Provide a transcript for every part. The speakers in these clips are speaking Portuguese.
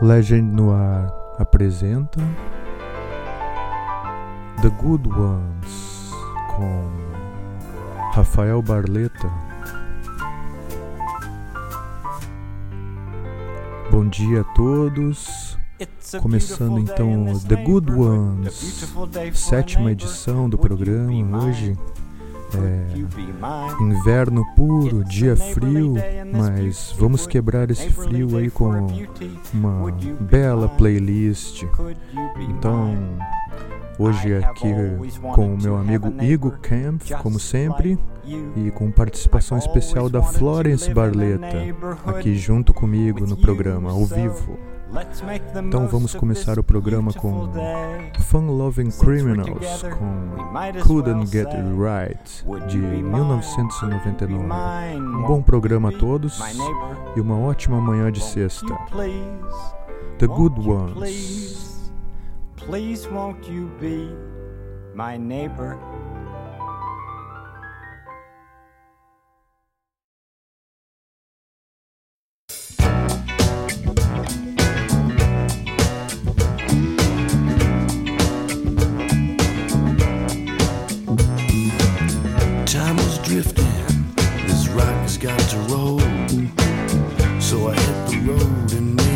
Legend Noir apresenta The Good Ones com Rafael Barleta. Bom dia a todos. Começando então The Good Ones, sétima edição do programa hoje. É, inverno puro, dia frio, mas vamos quebrar esse frio aí com uma bela playlist. Então, hoje aqui com o meu amigo Igor Camp, como sempre, e com participação especial da Florence Barleta, aqui junto comigo no programa, ao vivo. Então vamos começar o programa com Fun Loving Criminals com Couldn't Get It Right de 1999. Um bom programa a todos e uma ótima manhã de sexta. The Good Ones. Please won't you be my neighbor? got to roll. So I hit the road and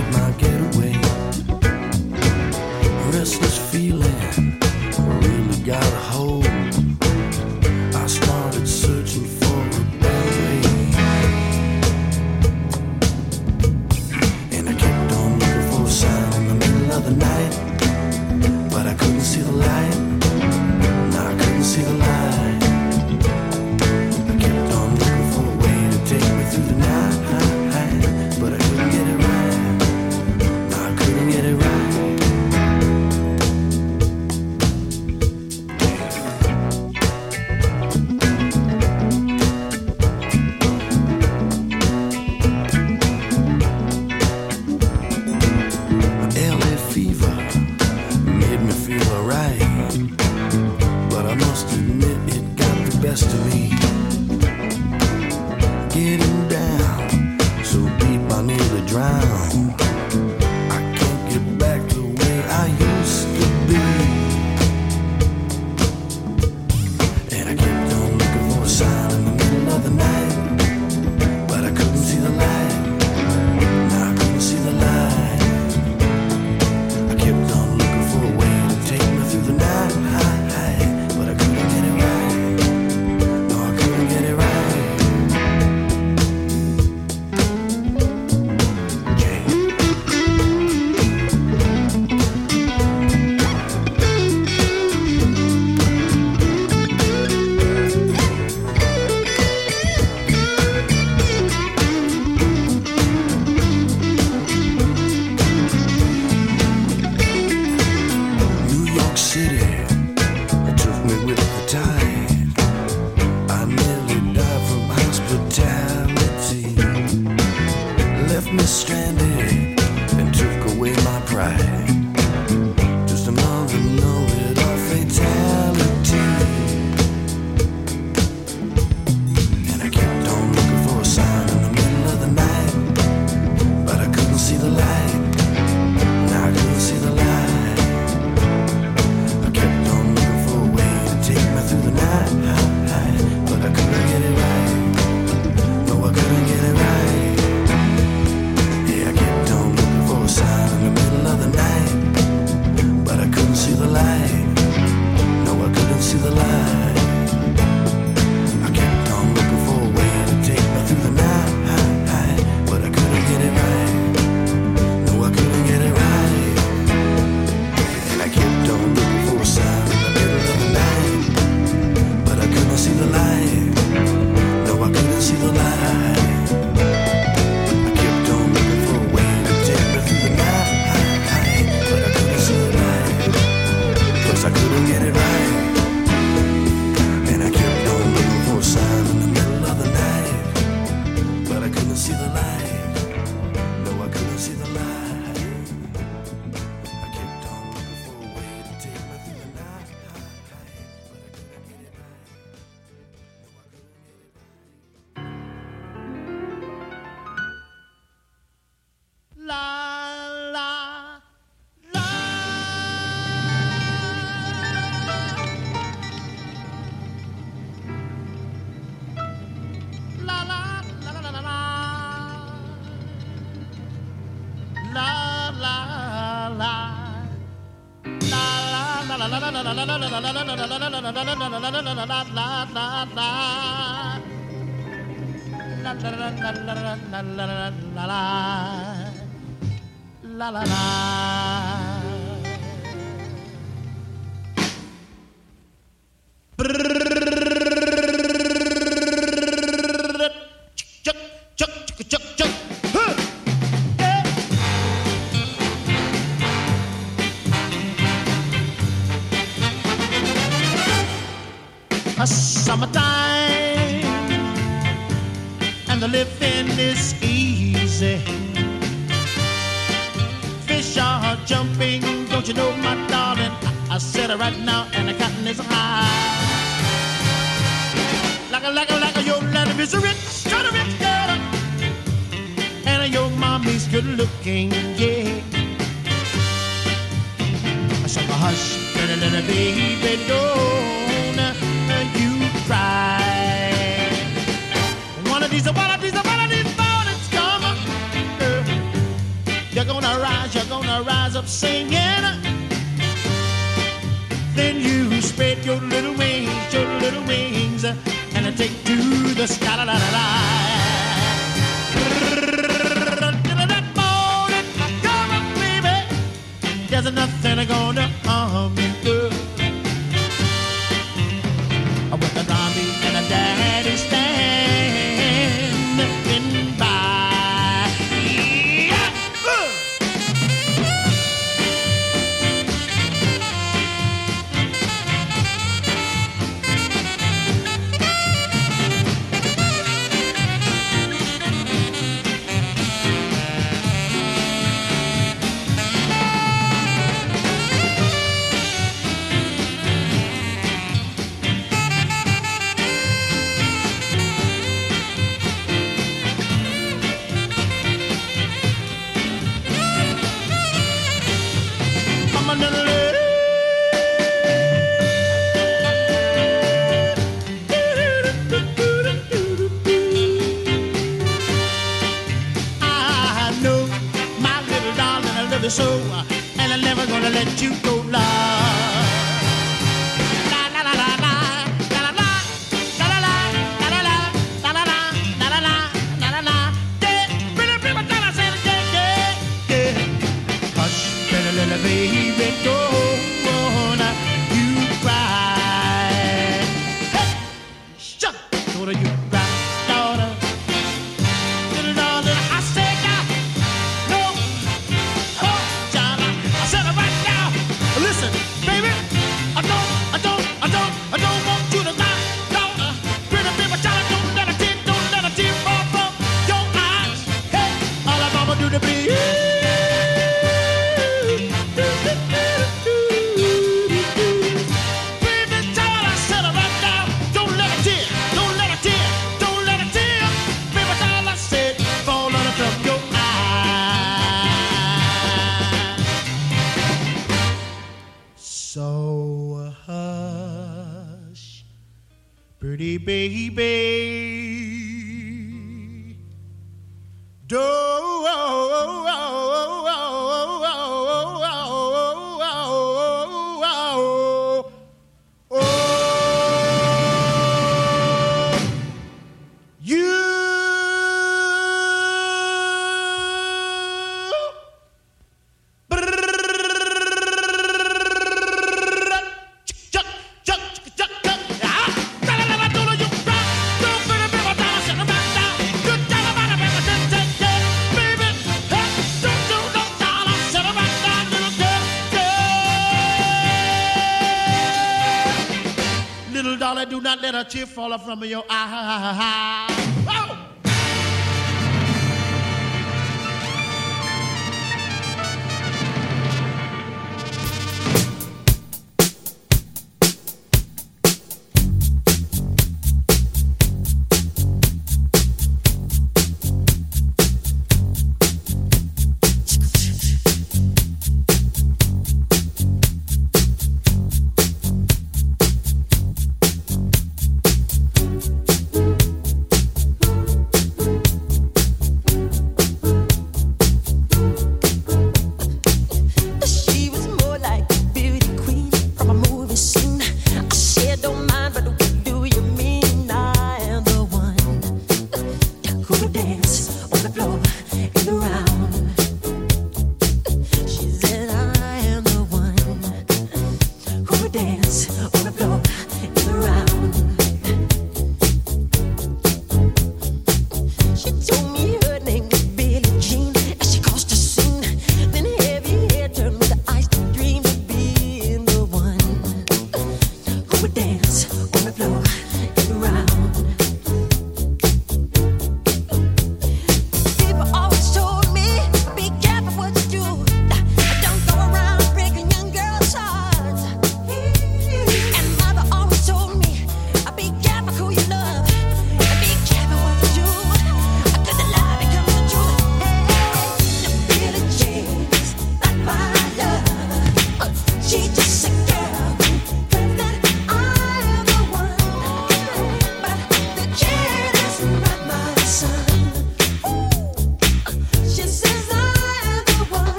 tear fall from your eye.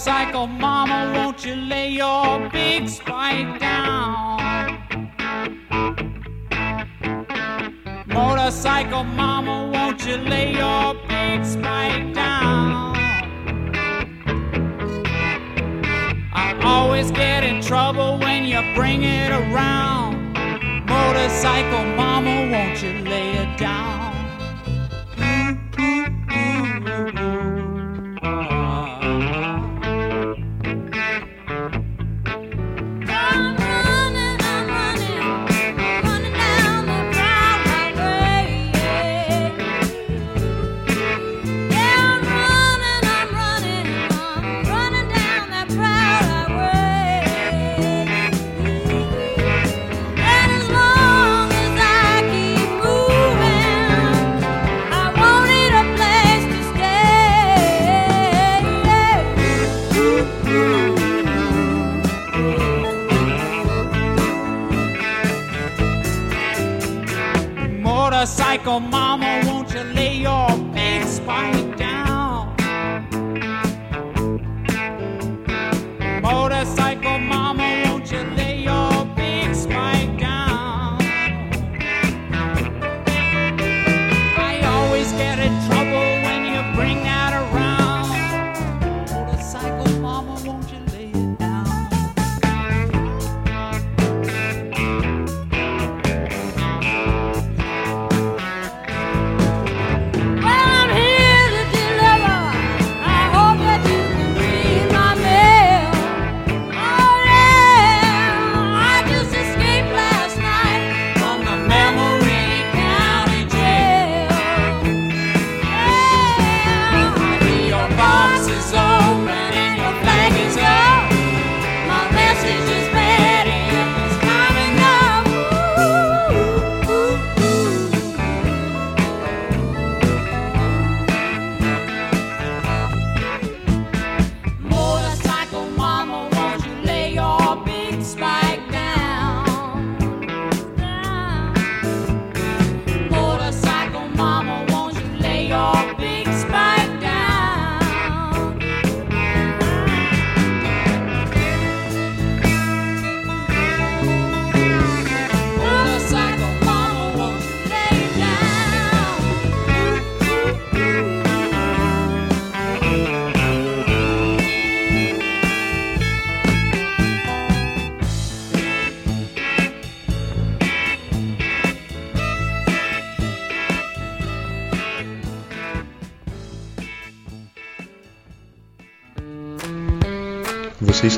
Motorcycle mama, won't you lay your big spike down? Motorcycle mama, won't you lay your big spike down? I always get in trouble when you bring it around. Motorcycle mama, won't you lay it down?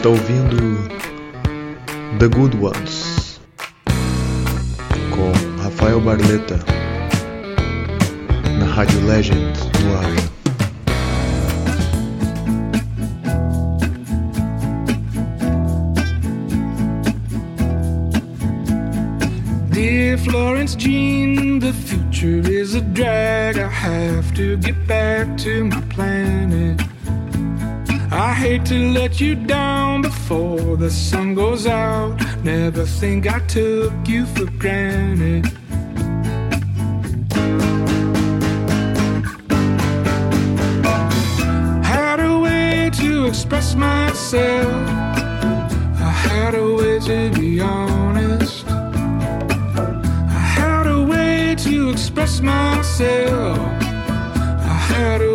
Está ouvindo The Good Ones com Rafael Barleta na Rádio Legend no ar. Dear Florence Jean, the future is a drag. I have to get back to my planet. Hate to let you down before the sun goes out. Never think I took you for granted. Had a way to express myself. I had a way to be honest. I had a way to express myself. I had a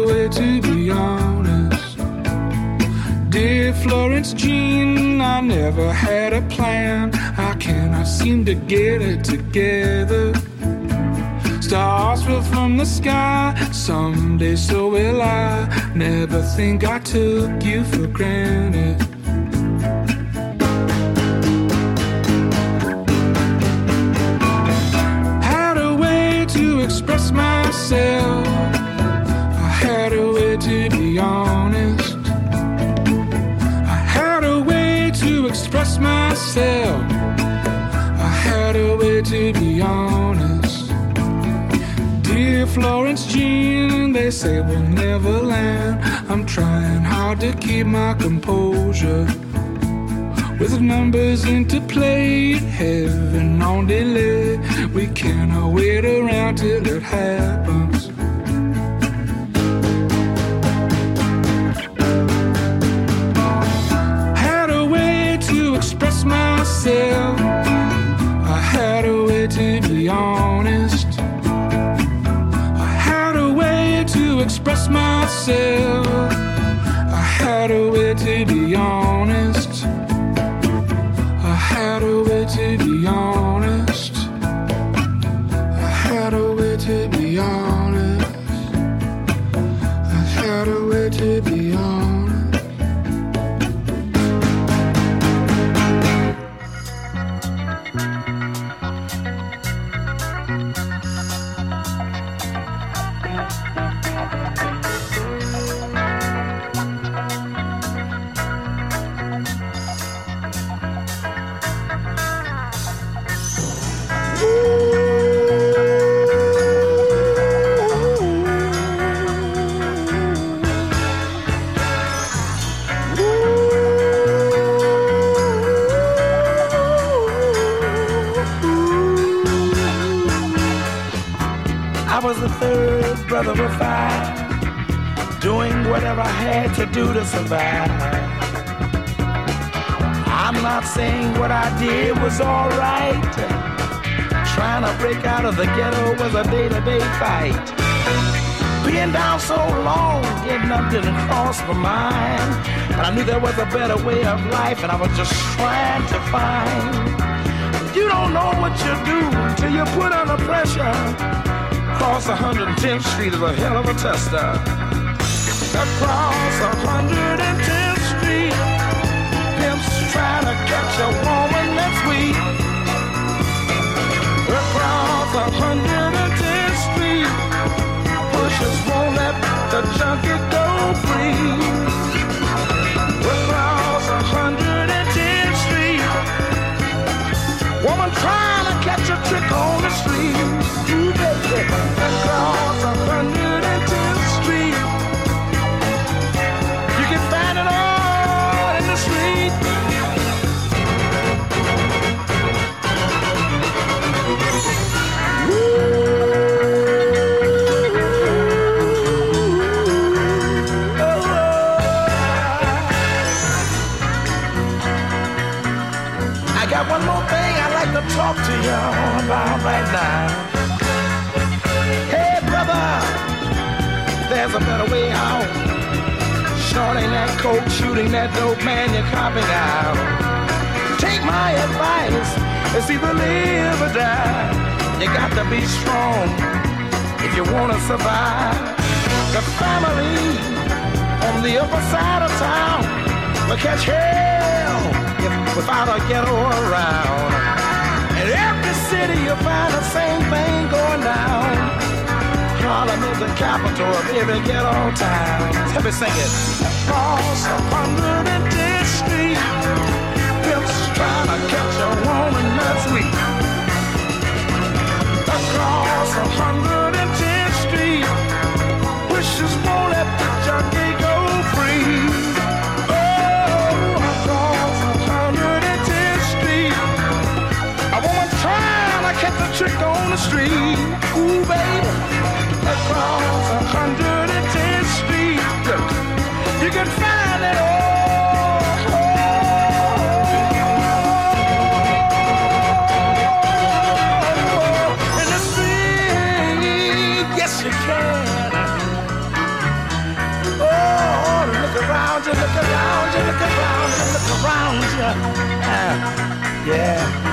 Florence Jean, I never had a plan. I cannot seem to get it together. Stars fell from the sky, someday so will I. Never think I took you for granted. Had a way to express myself. I had a way to be honest. Myself. I had a way to be honest. Dear Florence Jean, they say we'll never land. I'm trying hard to keep my composure. With numbers into play, heaven on delay. We cannot wait around till it happens. Myself. I had a way to be honest. I had a way to express myself. I had a way to be honest. I had a way to be honest. Was alright. Trying to break out of the ghetto was a day to day fight. Being down so long, getting up didn't cross my mind. But I knew there was a better way of life, and I was just trying to find. You don't know what you do till you put under pressure. Cross 110th Street is a hell of a tester. Across 110th Street, pimps trying to catch a 110th Street, pushers won't let the junkie go free. Survive. The family on the upper side of town will catch hell if, without a ghetto around. In every city you'll find the same thing going down. Harlem is the capital of every ghetto town. Let me sing it. Across 110th Street, pimps trying to catch a woman that's weak. Across 110th trick on the street. Ooh, baby, across 110th Street, you can find it all. In the street, yes you can. Oh, look around you, look around you, look around you, look around you. Ah, yeah.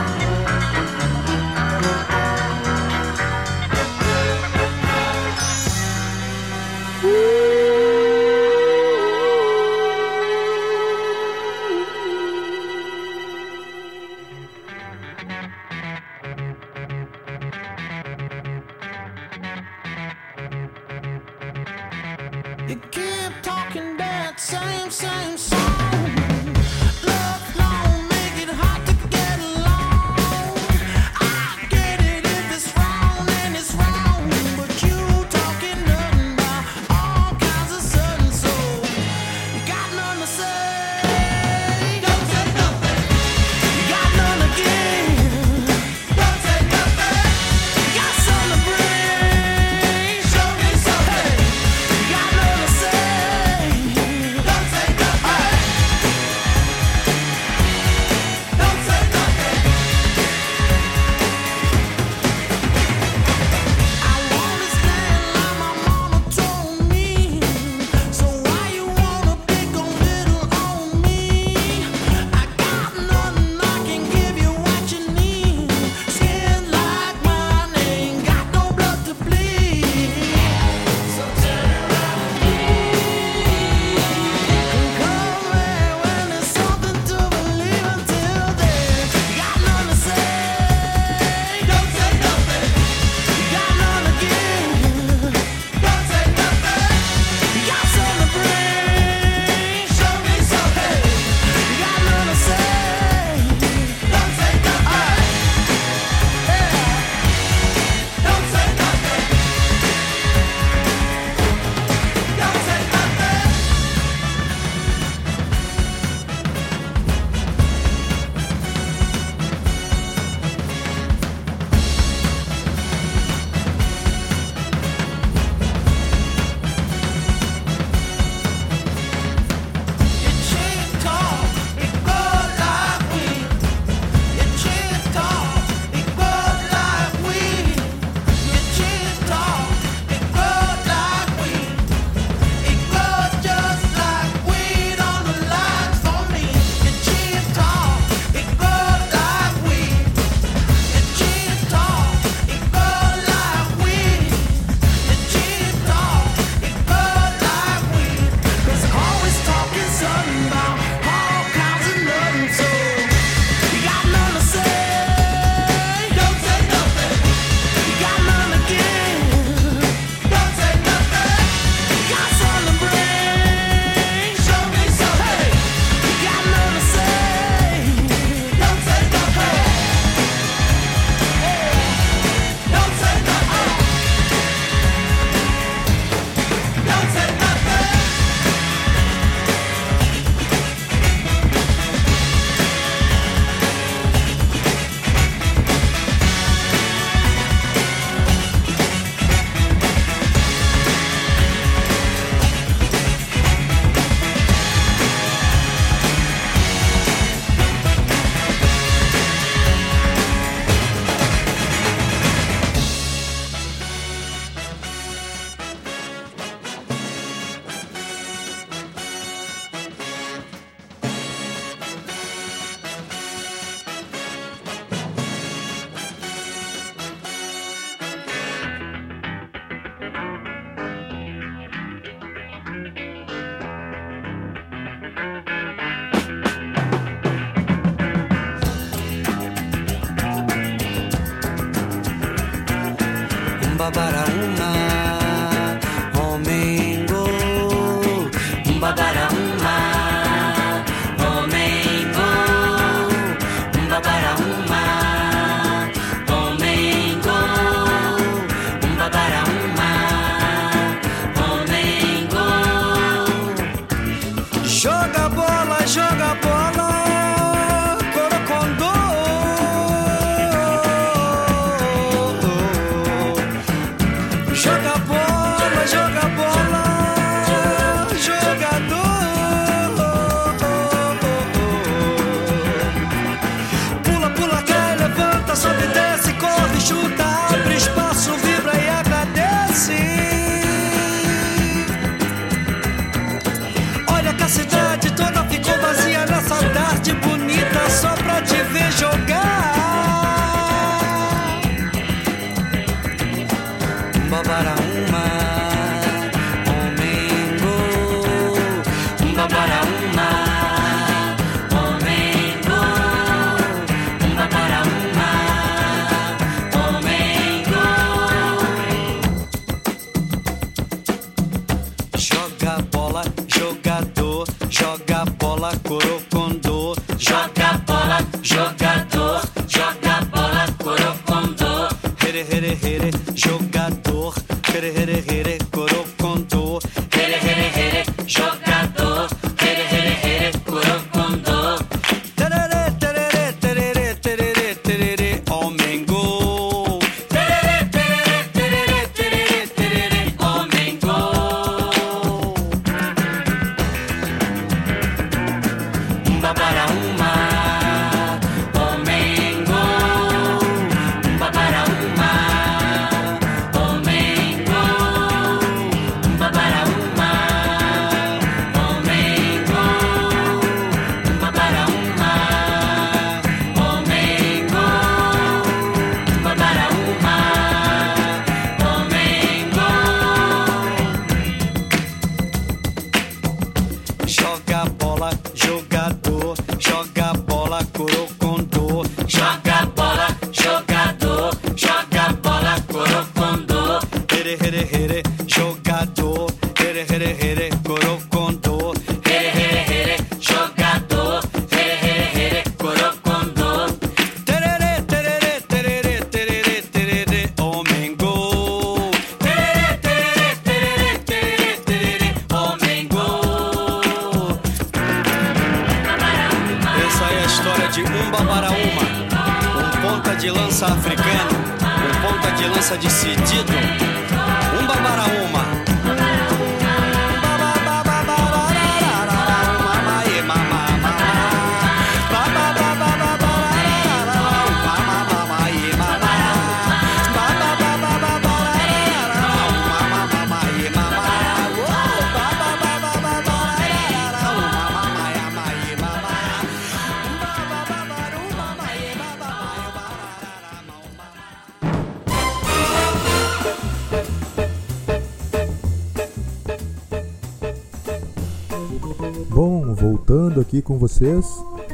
Vocês,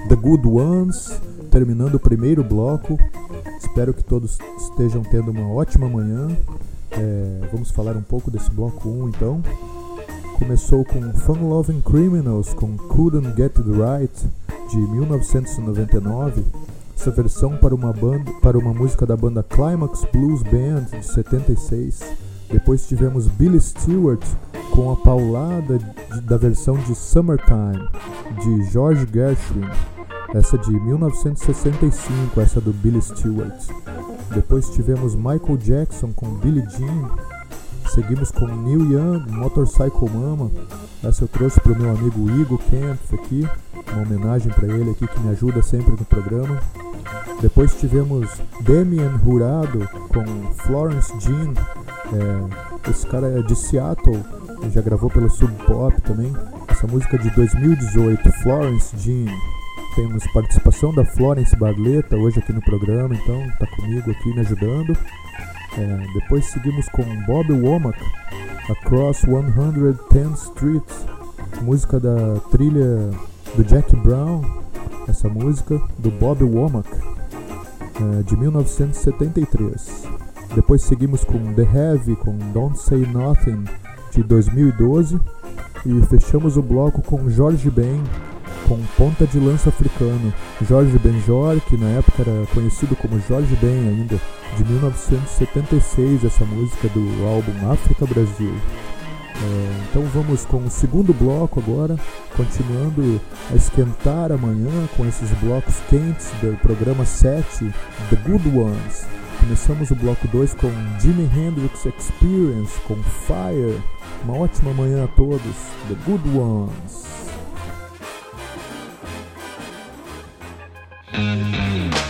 The Good Ones, terminando o primeiro bloco. Espero que todos estejam tendo uma ótima manhã. É, vamos falar um pouco desse bloco 1 então. Começou com Fun Loving Criminals com Couldn't Get It Right de 1999. Essa versão para uma banda, para uma música da banda Climax Blues Band de 76. Depois tivemos Billy Stewart com a paulada de- da versão de Summertime de George Gershwin, essa de 1965, essa do Billy Stewart. Depois tivemos Michael Jackson com Billie Jean. Seguimos com Neil Young, Motorcycle Mama. Essa eu trouxe para o meu amigo Igor Kempf aqui, uma homenagem para ele aqui que me ajuda sempre no programa. Depois tivemos Damian Hurado com Florence Jean. É, esse cara é de Seattle, já gravou pelo Sub Pop também. Essa música é de 2018, Florence Jean. Temos participação da Florence Barleta hoje aqui no programa, então está comigo aqui me ajudando. É, depois seguimos com Bob Womack, Across 110th Street, música da trilha do Jack Brown, essa música do Bob Womack, é, de 1973. Depois seguimos com The Heavy, com Don't Say Nothing, de 2012. E fechamos o bloco com Jorge Ben, com ponta de lança africano. Jorge Benjor, que na época era conhecido como Jorge Ben ainda, de 1976, essa música do álbum África Brasil. É, então vamos com o segundo bloco agora, continuando a esquentar amanhã com esses blocos quentes do programa 7, The Good Ones. Começamos o bloco 2 com Jimi Hendrix Experience, com Fire. Uma ótima manhã a todos. The Good Ones. Hum.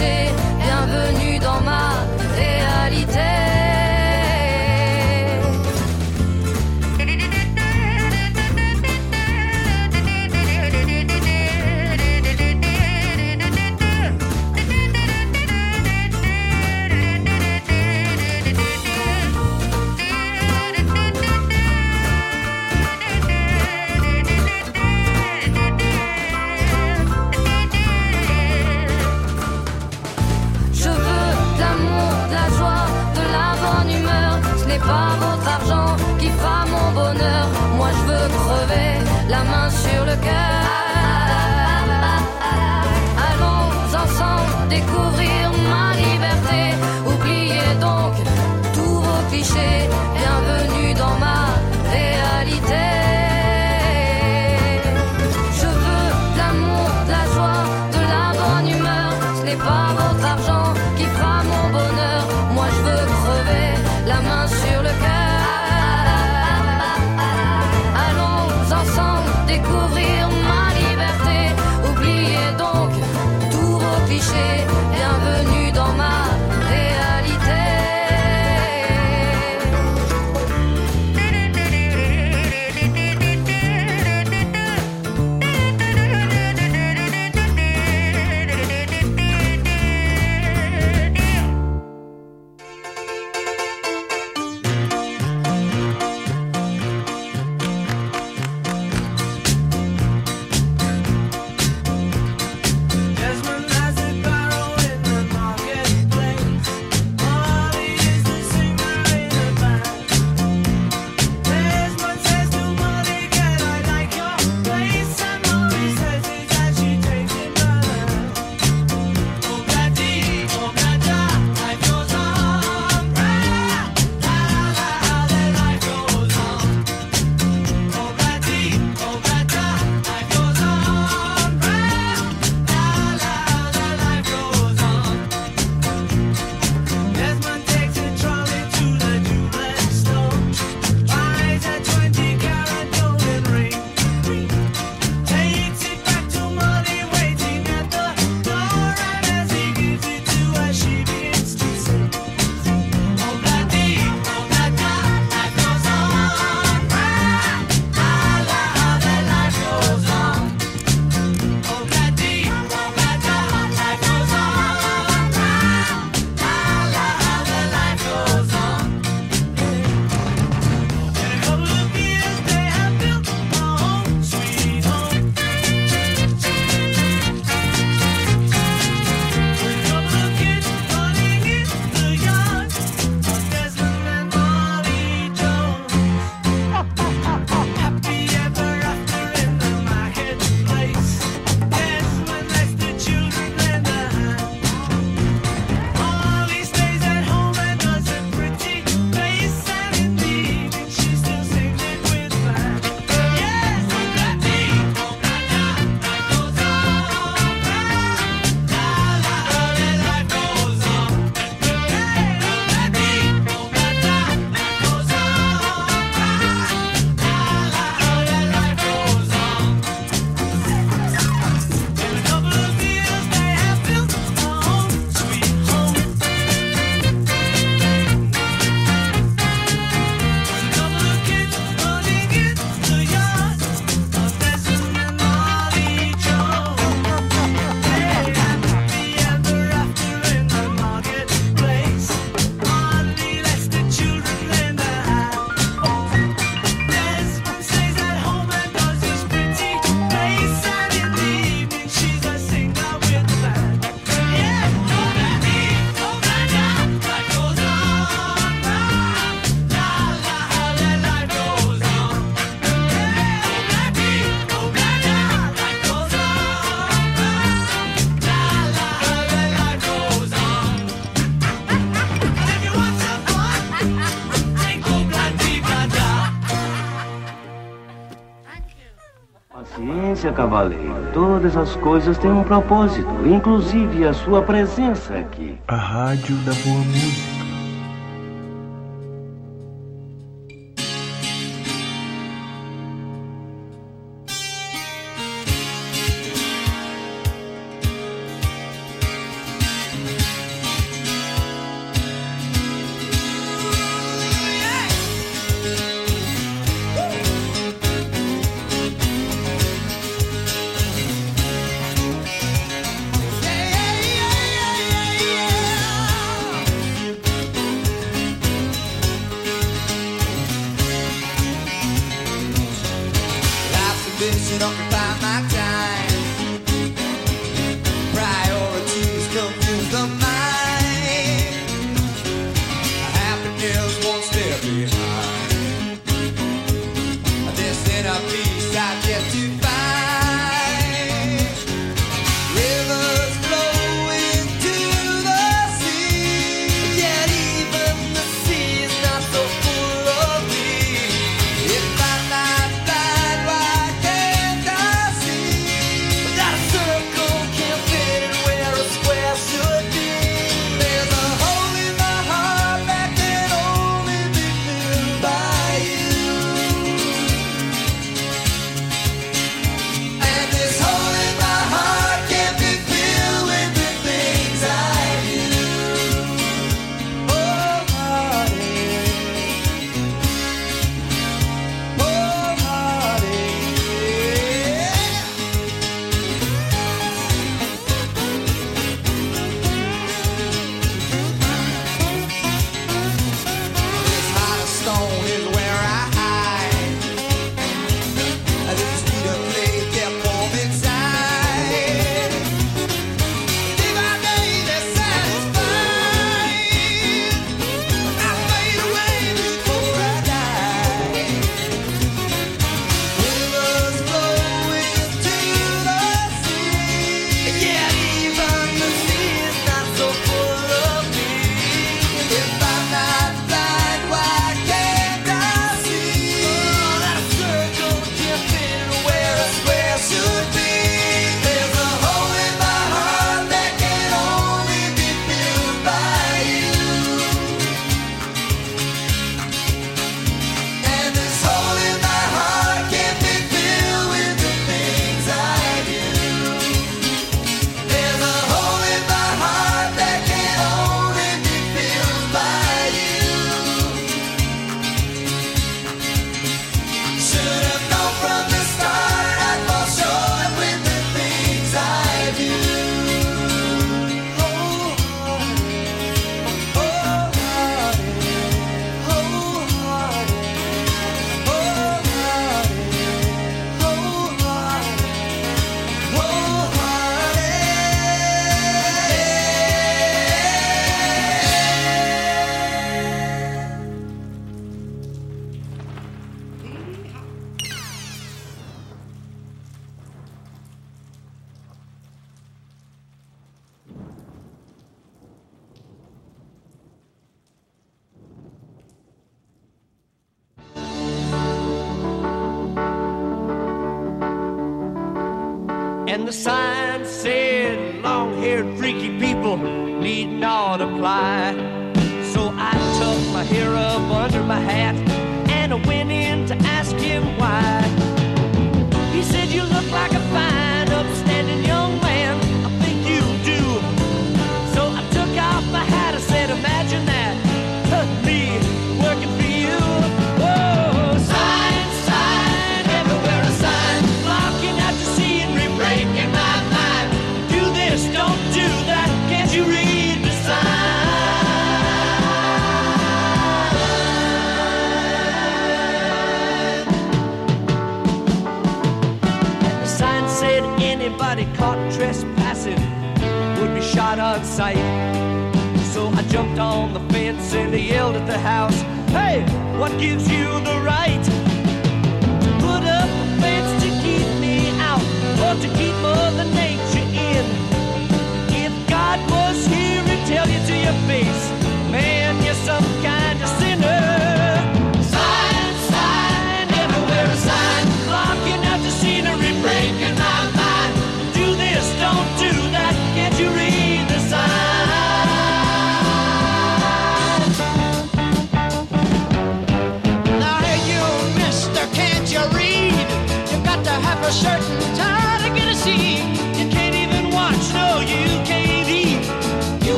marcher. Veja, cavaleiro, todas as coisas têm um propósito, inclusive a sua presença aqui. A Rádio da Boa Música.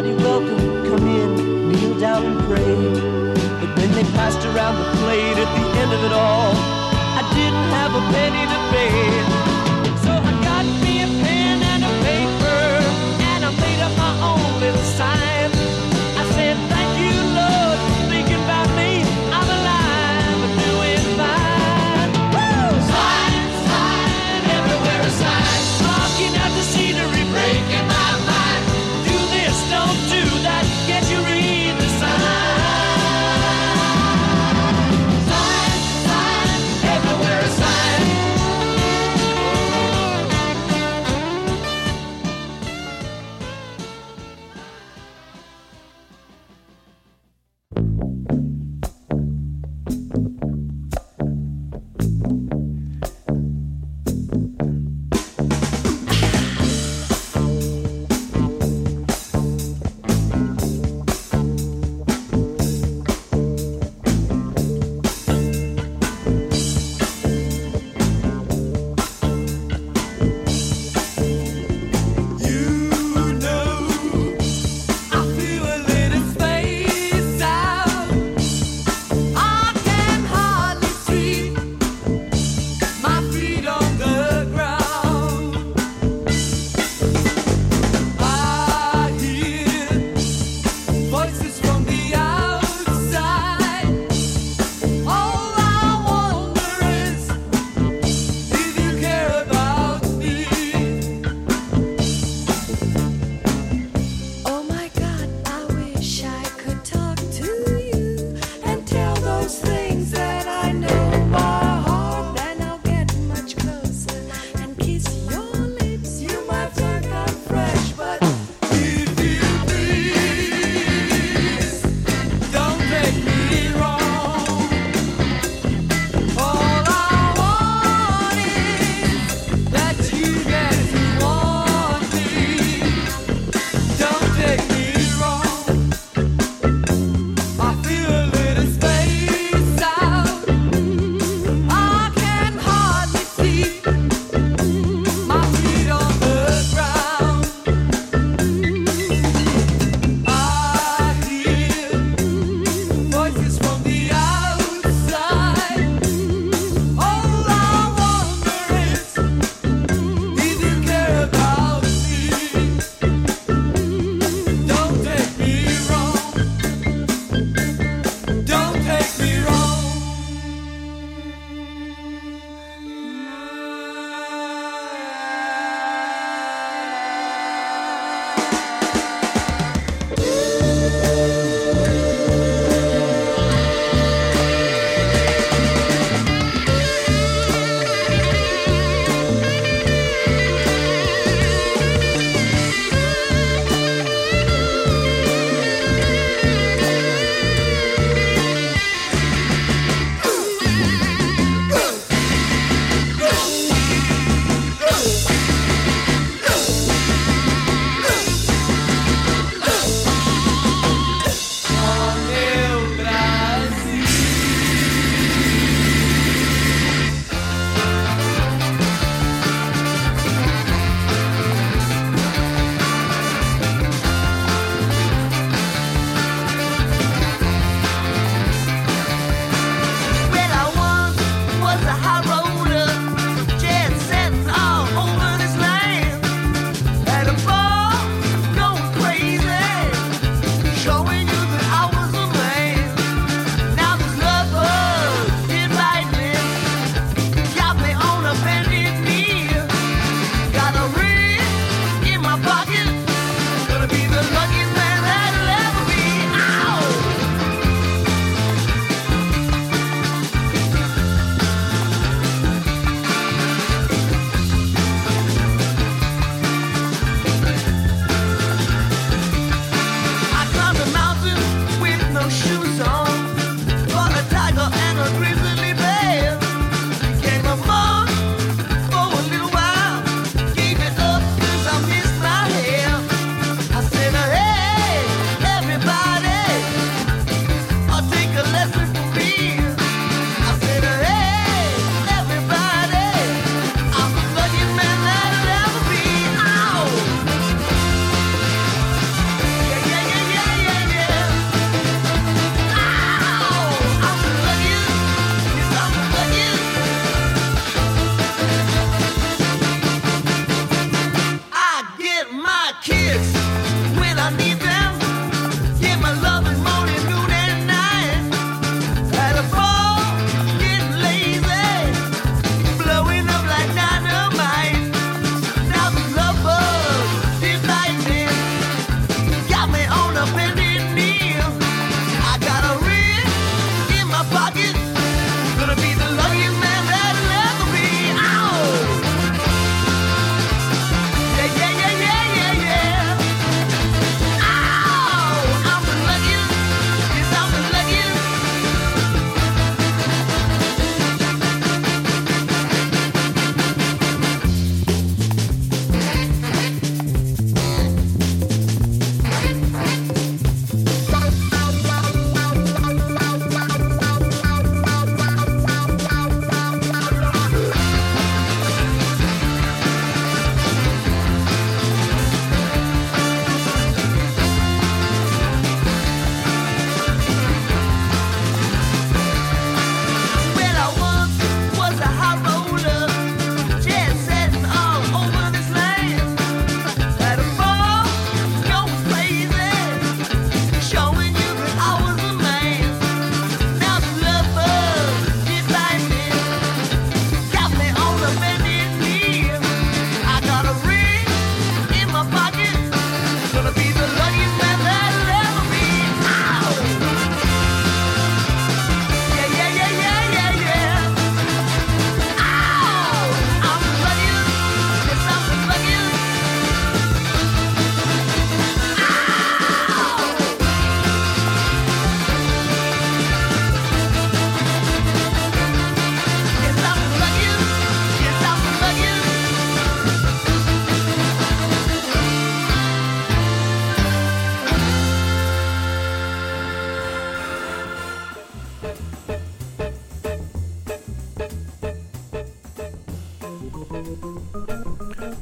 everybody welcome. Come in, kneel down and pray. But then they passed around the plate at the end of it all. I didn't have a penny to pay.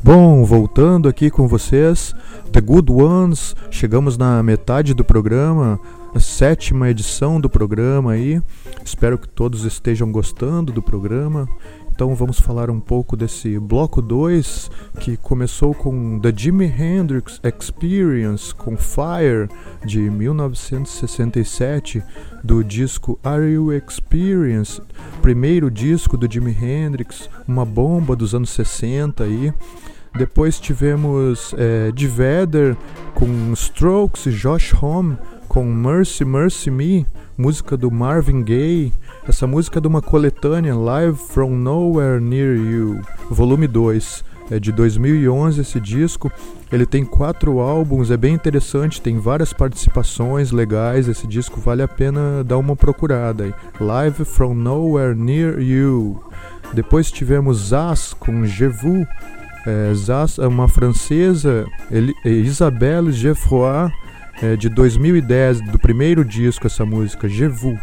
Bom, voltando aqui com vocês, The Good Ones, chegamos na metade do programa, a sétima edição do programa aí. Espero que todos estejam gostando do programa. Então vamos falar um pouco desse bloco 2 que começou com The Jimi Hendrix Experience com Fire de 1967 do disco Are You Experience, primeiro disco do Jimi Hendrix, uma bomba dos anos 60 aí. Depois tivemos é, The Vedder com Strokes Josh Homme com Mercy Mercy Me, música do Marvin Gaye. Essa música é de uma coletânea Live From Nowhere Near You, volume 2. É de 2011 esse disco. Ele tem quatro álbuns, é bem interessante, tem várias participações legais. Esse disco vale a pena dar uma procurada. Aí. Live From Nowhere Near You. Depois tivemos Zaz com Je Vous, é, Zaz é uma francesa, Eli, Isabelle Geoffroy, é, de 2010, do primeiro disco, essa música, Je Vous.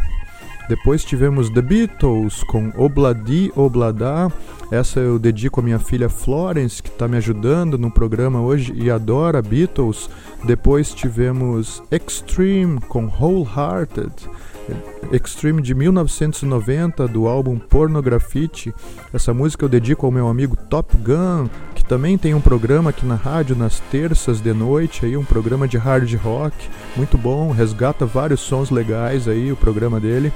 Depois tivemos The Beatles com Obladi Oblada. Essa eu dedico à minha filha Florence, que está me ajudando no programa hoje e adora Beatles. Depois tivemos Extreme com Wholehearted. Extreme de 1990 do álbum Pornografite. Essa música eu dedico ao meu amigo Top Gun, que também tem um programa aqui na rádio nas terças de noite, aí um programa de hard rock, muito bom, resgata vários sons legais aí o programa dele.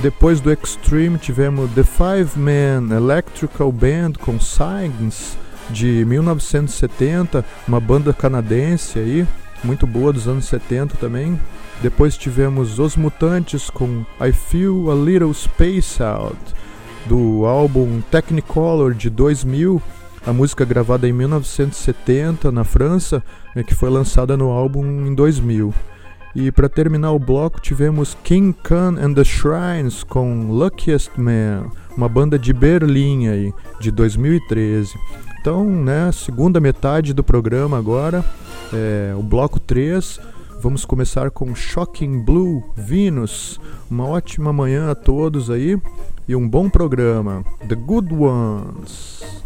Depois do Extreme tivemos The Five Man Electrical Band com Signs de 1970, uma banda canadense aí, muito boa dos anos 70 também. Depois tivemos Os Mutantes com I Feel a Little Space Out, do álbum Technicolor de 2000, a música gravada em 1970 na França, né, que foi lançada no álbum em 2000. E para terminar o bloco tivemos King Khan and the Shrines com Luckiest Man, uma banda de Berlim aí, de 2013. Então, né, segunda metade do programa agora, é, o bloco 3 Vamos começar com Shocking Blue Venus. Uma ótima manhã a todos aí e um bom programa. The Good Ones.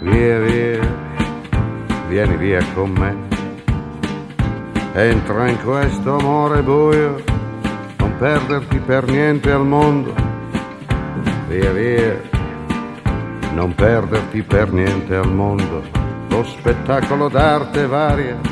Via, via, vieni via con me. Entra in questo amore buio, non perderti per niente al mondo. Via via, non perderti per niente al mondo. Lo spettacolo d'arte varia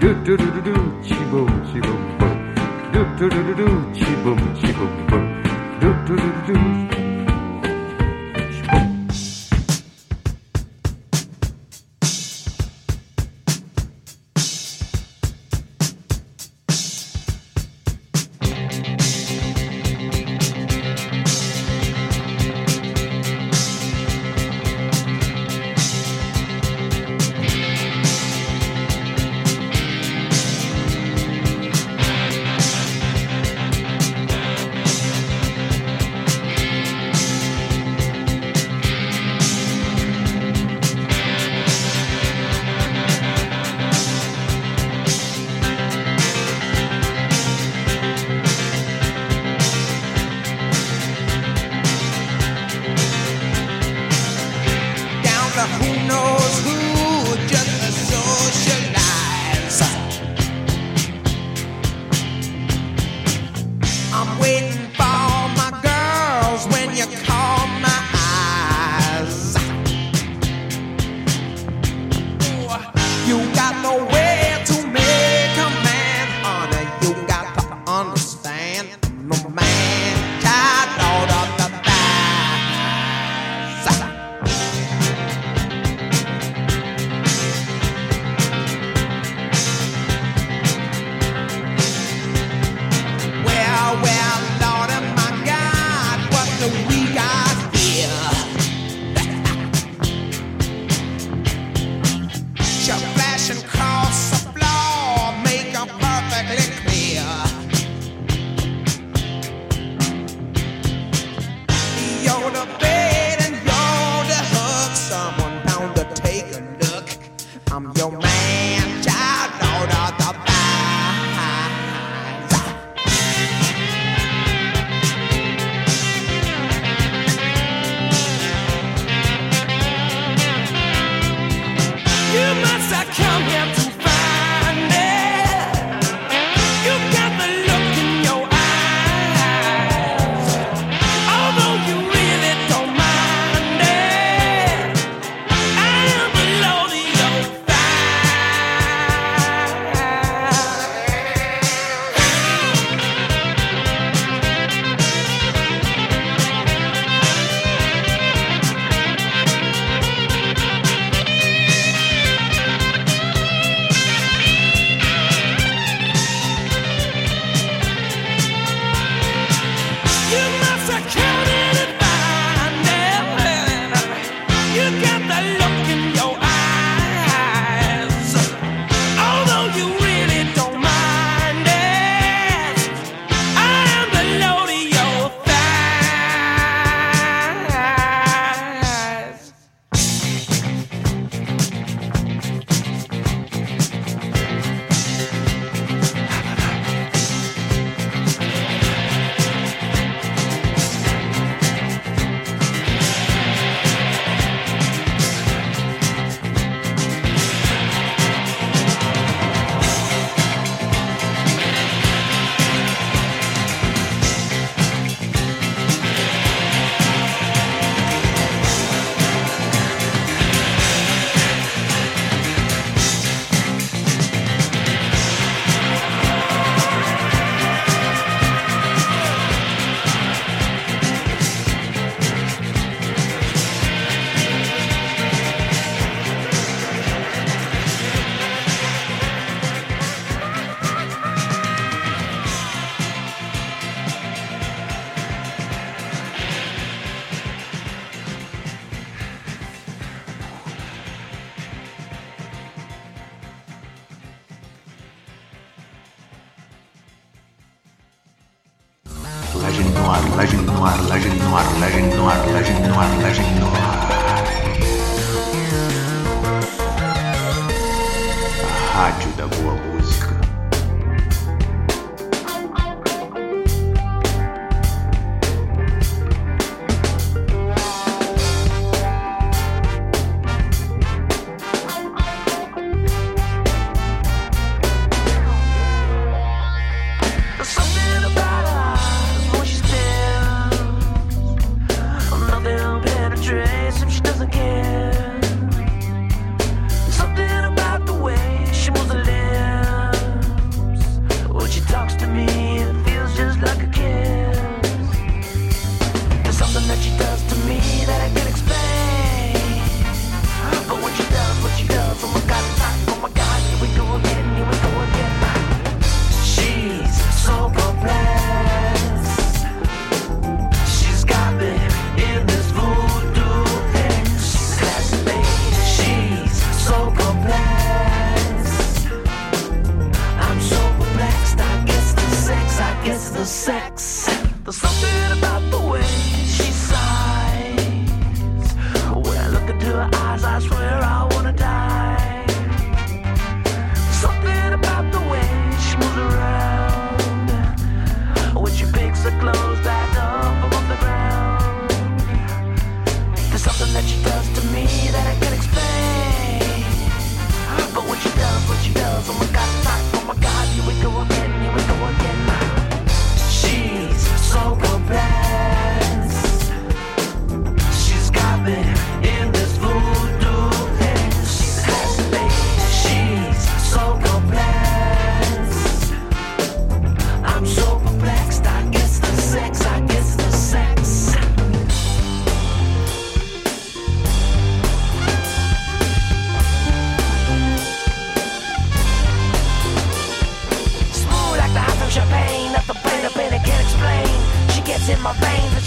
Do do do do do, chi boom, chi boom boom. Do do do do do, chi boom, chi boom boom. Do do do do do.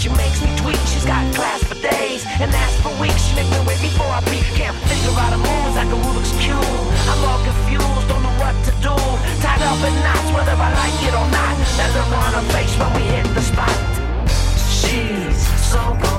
she makes me tweak. She's got class for days and that's for weeks. She makes me wait before I peek. Can't figure out her moves like a Rubik's cube. I'm all confused, don't know what to do. Tied up in knots, whether I like it or not. Never a on her face when we hit the spot. She's so cool.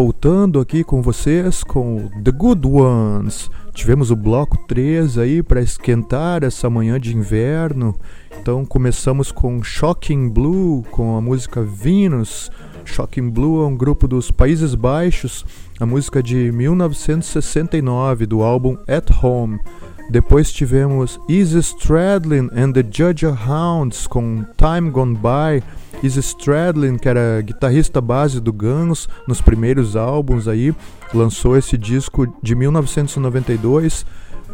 Voltando aqui com vocês com The Good Ones. Tivemos o bloco 3 aí para esquentar essa manhã de inverno. Então começamos com Shocking Blue com a música Venus. Shocking Blue é um grupo dos Países Baixos, a música de 1969 do álbum At Home. Depois tivemos Easy Stradlin and the Judge Hounds com Time Gone By. Easy Stradlin, que era guitarrista base do Guns nos primeiros álbuns aí, lançou esse disco de 1992,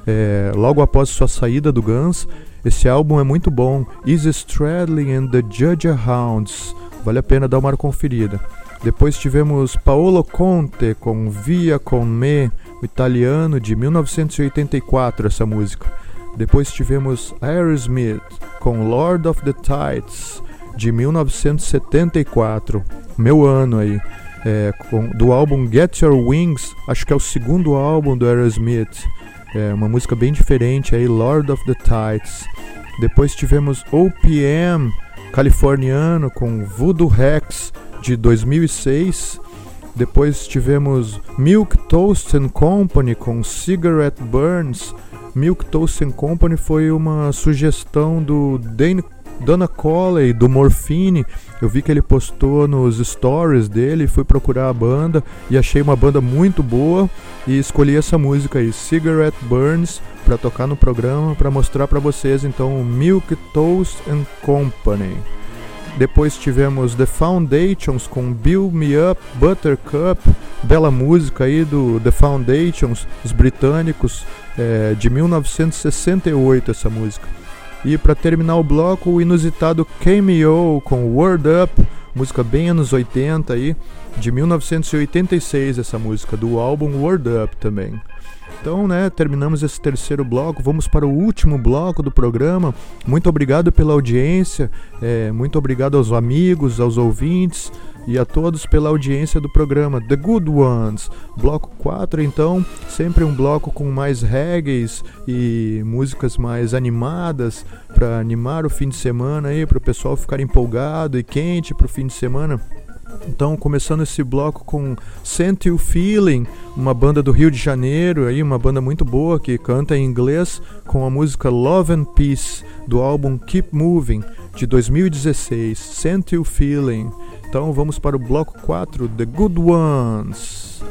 é, logo após sua saída do Guns. Esse álbum é muito bom, Easy Stradlin and the Judge Hounds, vale a pena dar uma conferida. Depois tivemos Paolo Conte com Via con me, italiano de 1984, essa música. Depois tivemos Aerosmith com Lord of the Tides de 1974, meu ano aí, é, com, do álbum Get Your Wings, acho que é o segundo álbum do Aerosmith, é uma música bem diferente aí, Lord of the Tides. Depois tivemos OPM californiano com Voodoo Rex de 2006. Depois tivemos Milk Toast and Company com Cigarette Burns. Milk Toast and Company foi uma sugestão do Dane Dana Coley do Morphine, eu vi que ele postou nos stories dele, fui procurar a banda e achei uma banda muito boa e escolhi essa música aí, Cigarette Burns, para tocar no programa, para mostrar para vocês então Milk Toast and Company. Depois tivemos The Foundations com Build Me Up Buttercup, bela música aí do The Foundations, os britânicos, é, de 1968 essa música. E para terminar o bloco, o inusitado Cameo com Word Up, música bem anos 80 aí, de 1986 essa música, do álbum Word Up também. Então, né, terminamos esse terceiro bloco, vamos para o último bloco do programa. Muito obrigado pela audiência, é, muito obrigado aos amigos, aos ouvintes e a todos pela audiência do programa The Good Ones. Bloco 4, então, sempre um bloco com mais reggae e músicas mais animadas para animar o fim de semana aí, para o pessoal ficar empolgado e quente para o fim de semana. Então, começando esse bloco com Sent You Feeling, uma banda do Rio de Janeiro, aí uma banda muito boa que canta em inglês com a música Love and Peace do álbum Keep Moving de 2016, Sent You Feeling. Então vamos para o bloco 4, The Good Ones.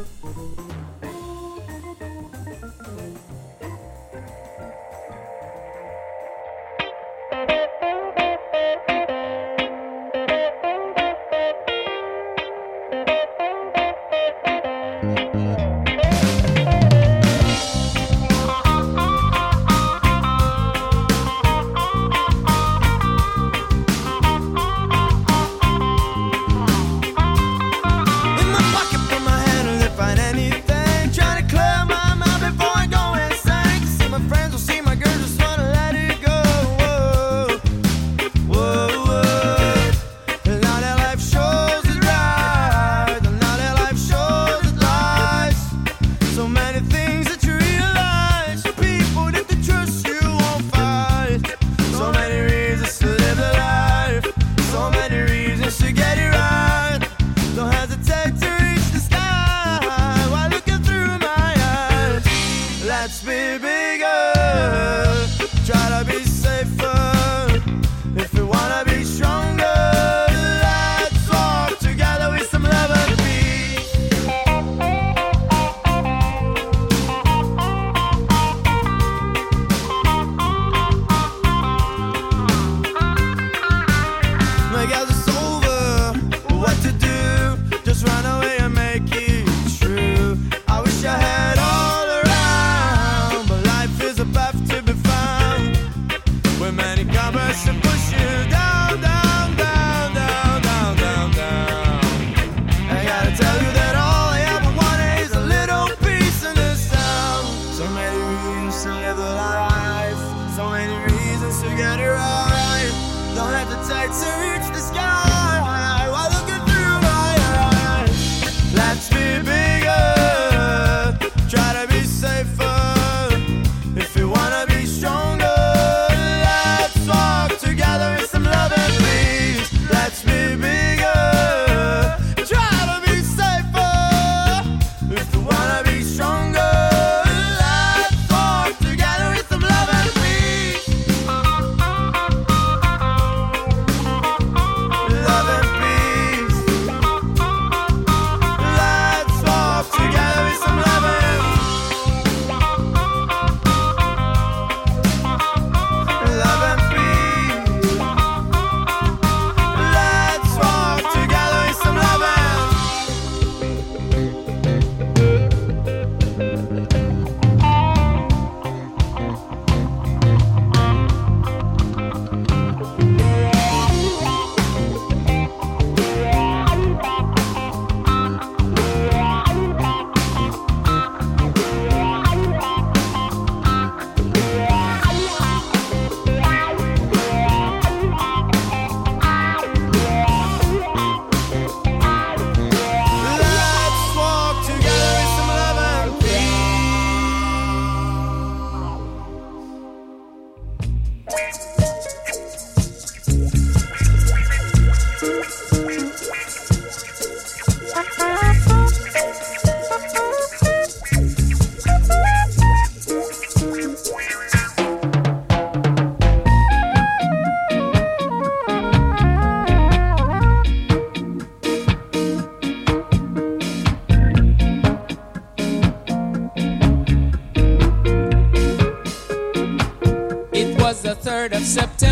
23rd of September.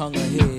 hung a here.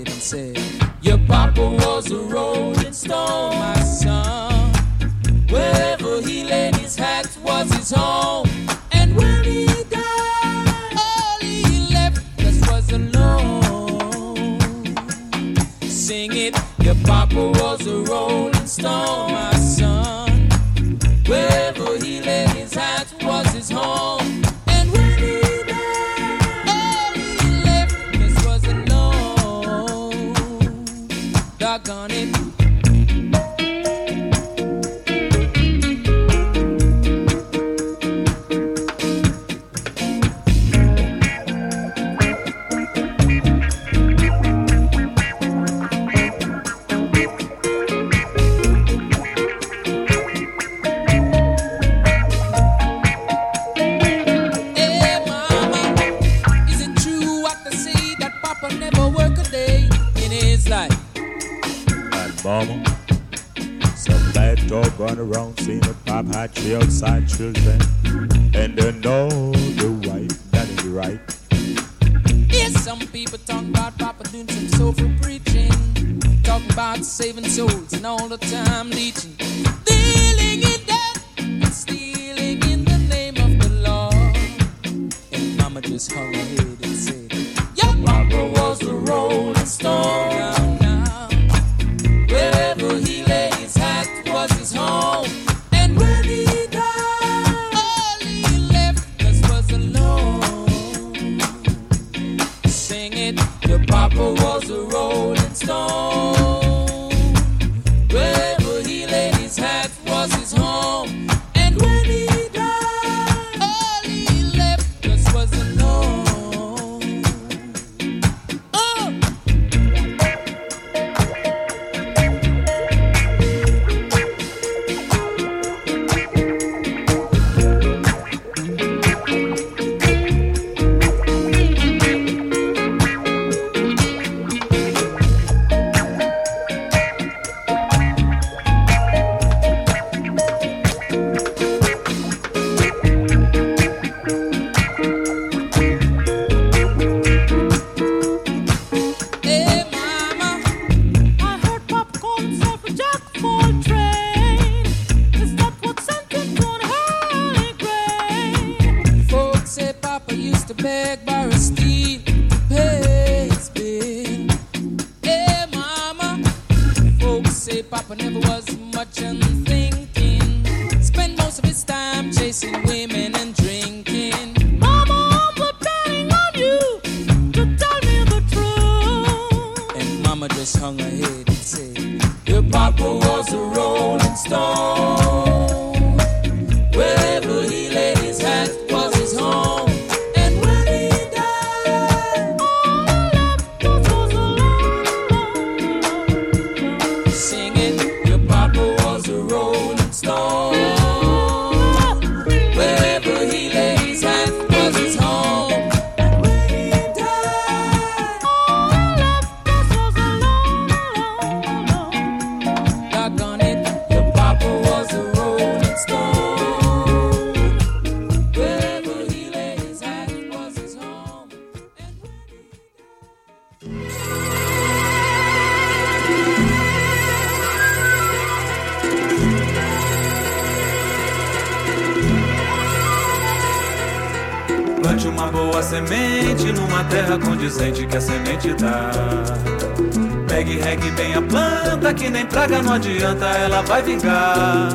presente que a semente dá. Pegue e regue bem a planta, que nem praga não adianta, ela vai vingar.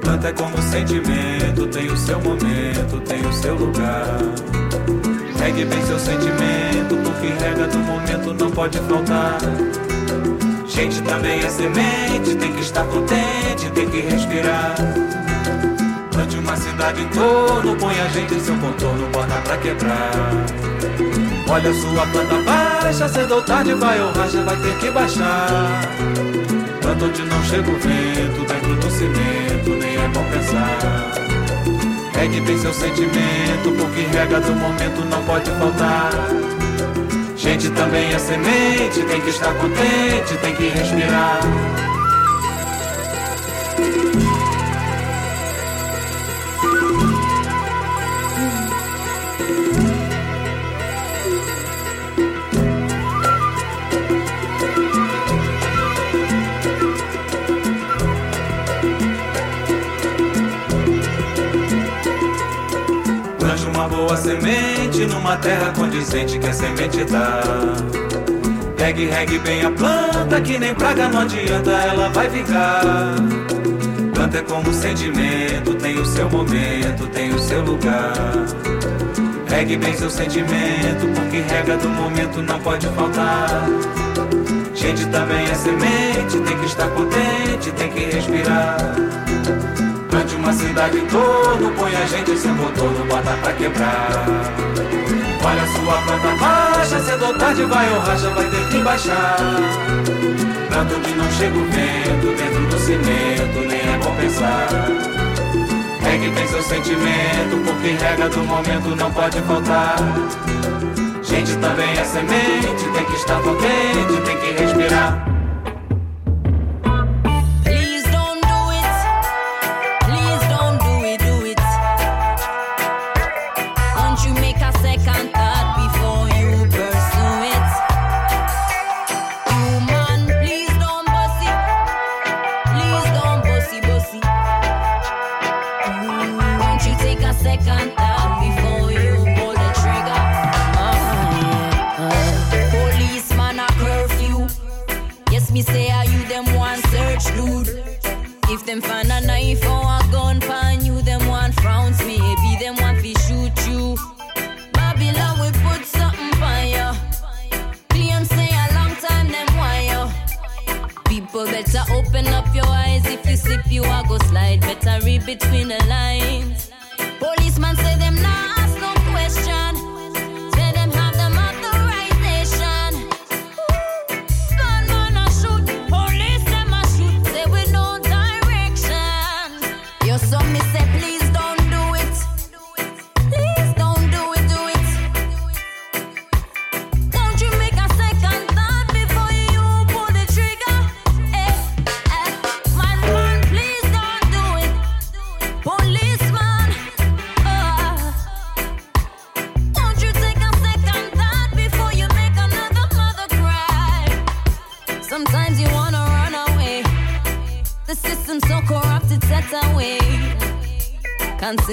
Planta é como sentimento, tem o seu momento, tem o seu lugar. Regue bem seu sentimento, porque rega do momento não pode faltar. Gente também é semente, tem que estar contente, tem que respirar. Plante uma cidade em torno, põe a gente em seu contorno, bota pra quebrar. Olha sua planta baixa, cedo ou tarde vai ou racha, vai ter que baixar. Planta onde não chega o vento, dentro do cimento, nem é bom pensar. Regue bem seu sentimento, porque rega do momento não pode faltar. Gente também é semente, tem que estar contente, tem que respirar. Numa terra condizente que a semente dá. Regue, regue bem a planta, que nem praga não adianta, ela vai vingar. Planta é como sentimento, tem o seu momento, tem o seu lugar. Regue bem seu sentimento, porque rega do momento não pode faltar. Gente também é semente, tem que estar contente, tem que respirar. Plante uma cidade torno, põe a gente sem motor, não bota pra quebrar. Olha sua planta baixa, cedo ou tarde vai ou racha, vai ter que baixar. Planta onde não chega o vento, dentro do cimento, nem é bom pensar. Regue bem seu sentimento, porque rega do momento não pode faltar. Gente também é semente, tem que estar contente, tem que respirar. Yo, so me say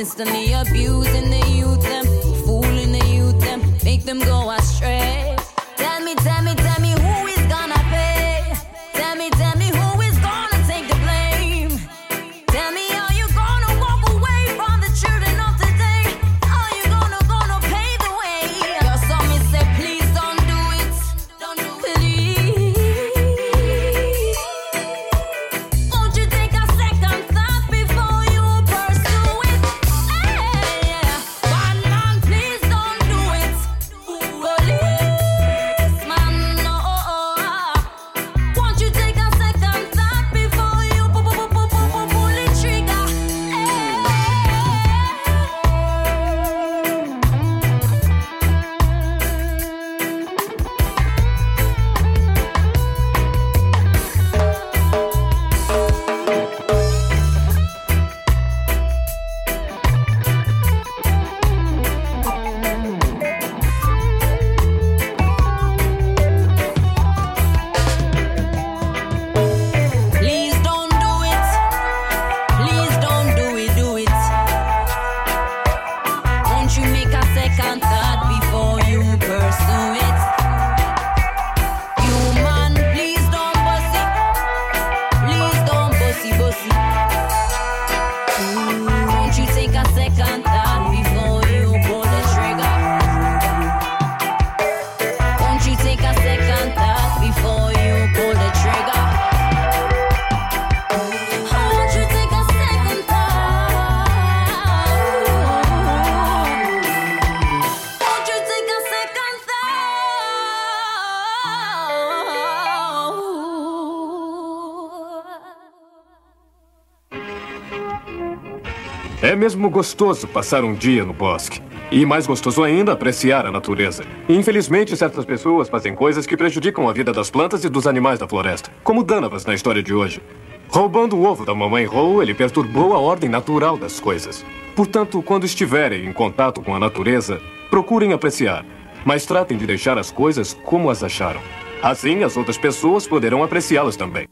consistently abused. Mesmo gostoso passar um dia no bosque. E mais gostoso ainda, apreciar a natureza. Infelizmente, certas pessoas fazem coisas que prejudicam a vida das plantas e dos animais da floresta. Como Danavas na história de hoje. Roubando o ovo da mamãe Rou, ele perturbou a ordem natural das coisas. Portanto, quando estiverem em contato com a natureza, procurem apreciar. Mas tratem de deixar as coisas como as acharam. Assim, as outras pessoas poderão apreciá-las também.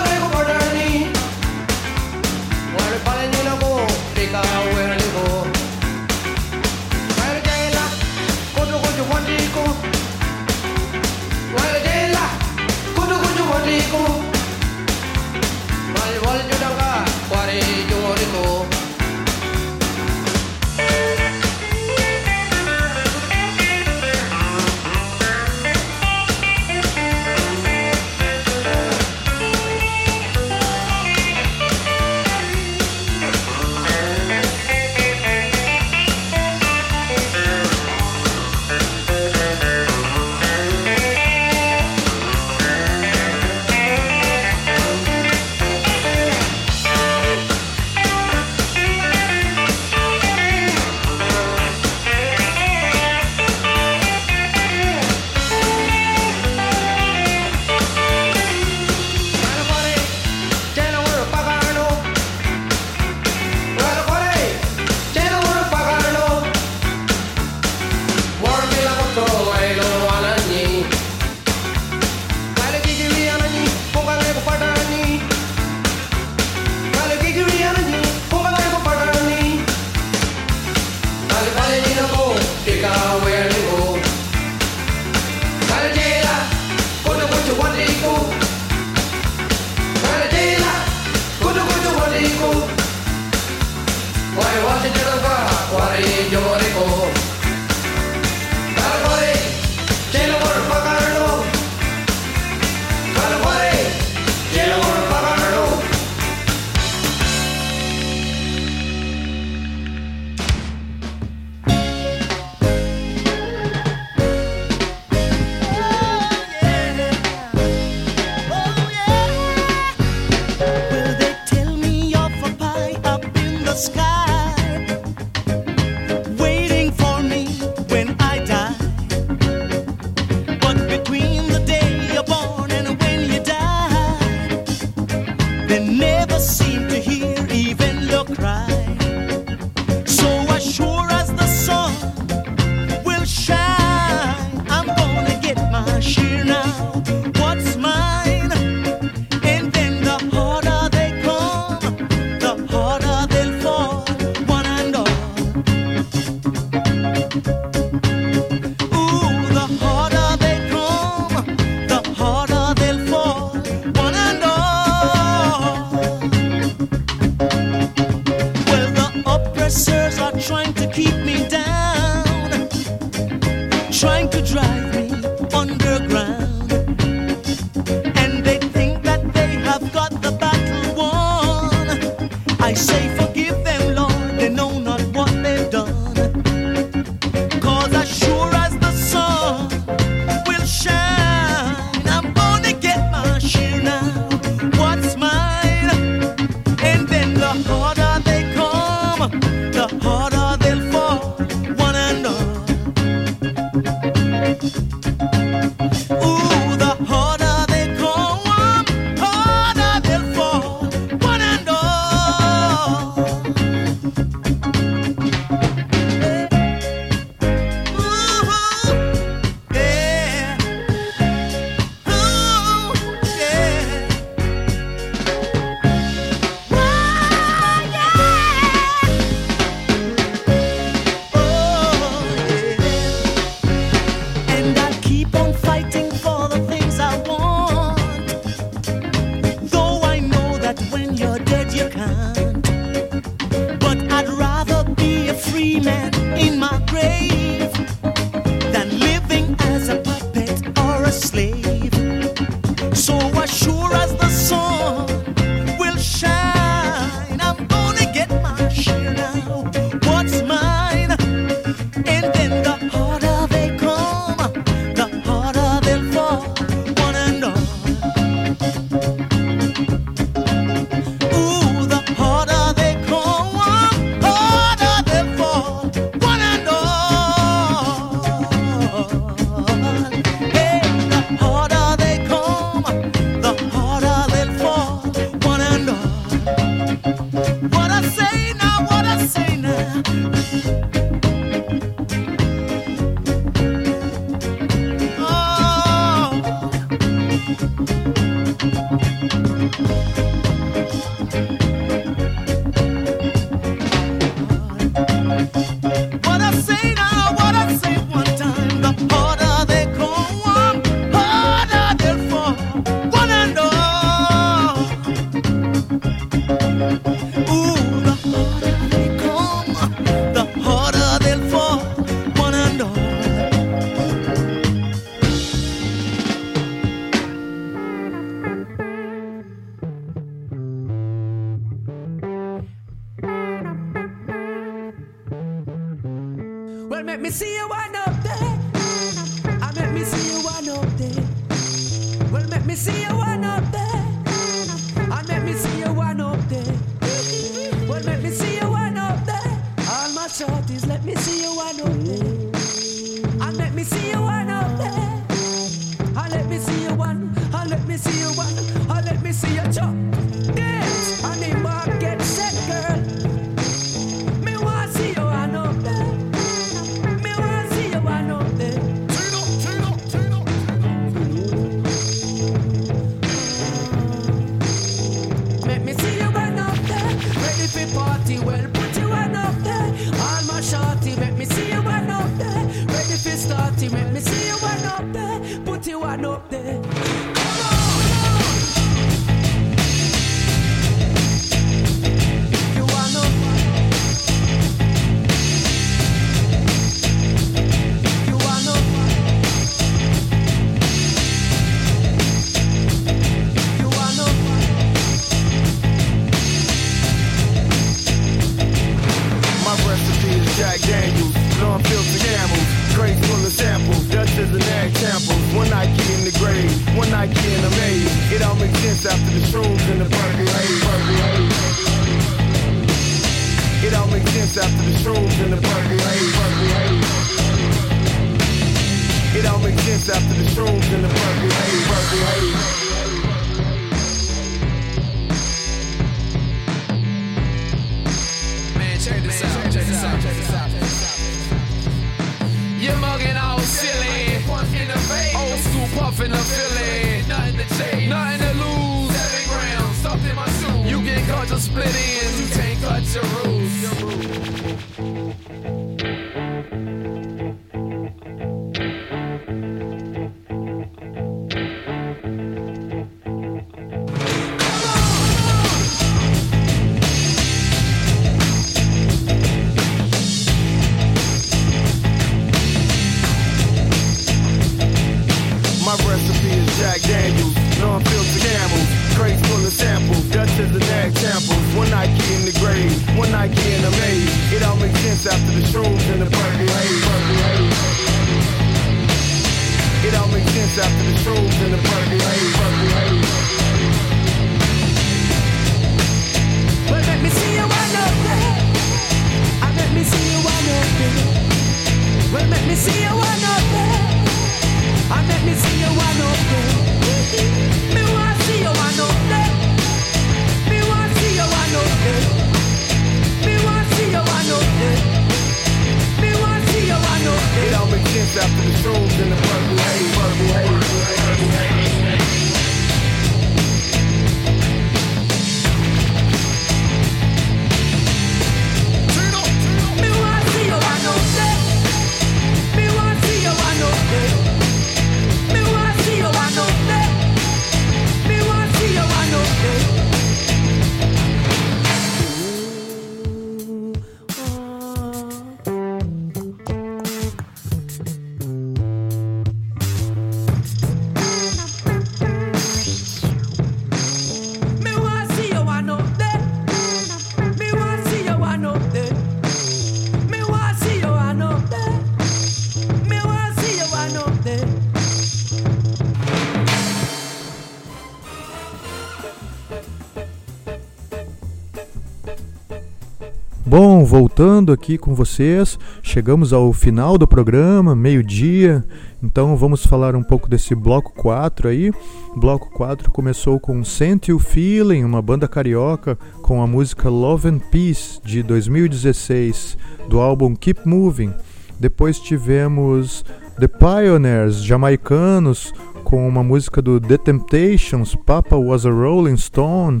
Voltando aqui com vocês, chegamos ao final do programa, meio-dia. Então vamos falar um pouco desse bloco 4 aí. Bloco 4 começou com Sent You Feeling, uma banda carioca com a música Love and Peace de 2016, do álbum Keep Moving. Depois tivemos The Pioneers, jamaicanos, com uma música do The Temptations, Papa Was a Rolling Stone.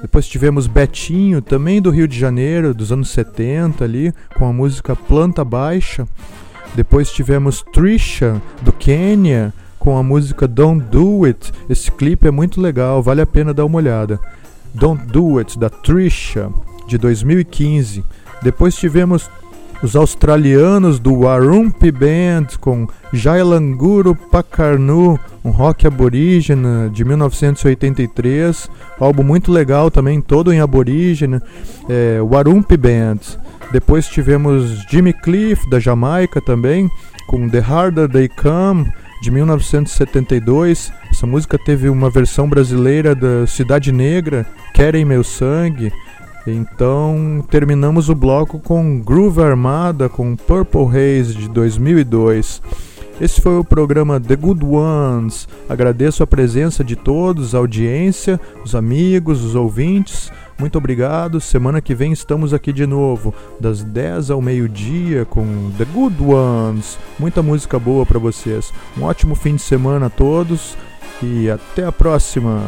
Depois tivemos Betinho, também do Rio de Janeiro, dos anos 70 ali, com a música Planta Baixa. Depois tivemos Trisha, do Quênia, com a música Don't Do It. Esse clipe é muito legal, vale a pena dar uma olhada. Don't Do It, da Trisha, de 2015. Depois tivemos os australianos do Warumpi Band com Jailanguru Pakarnu, um rock aborígena de 1983, álbum muito legal também, todo em aborígena, é, Warumpi Band. Depois tivemos Jimmy Cliff da Jamaica também, com The Harder They Come de 1972. Essa música teve uma versão brasileira da Cidade Negra, Querem Meu Sangue. Então terminamos o bloco com Groove Armada com Purple Haze de 2002. Esse foi o programa The Good Ones. Agradeço a presença de todos, a audiência, os amigos, os ouvintes. Muito obrigado. Semana que vem estamos aqui de novo, das 10 ao meio-dia com The Good Ones. Muita música boa para vocês. Um ótimo fim de semana a todos e até a próxima.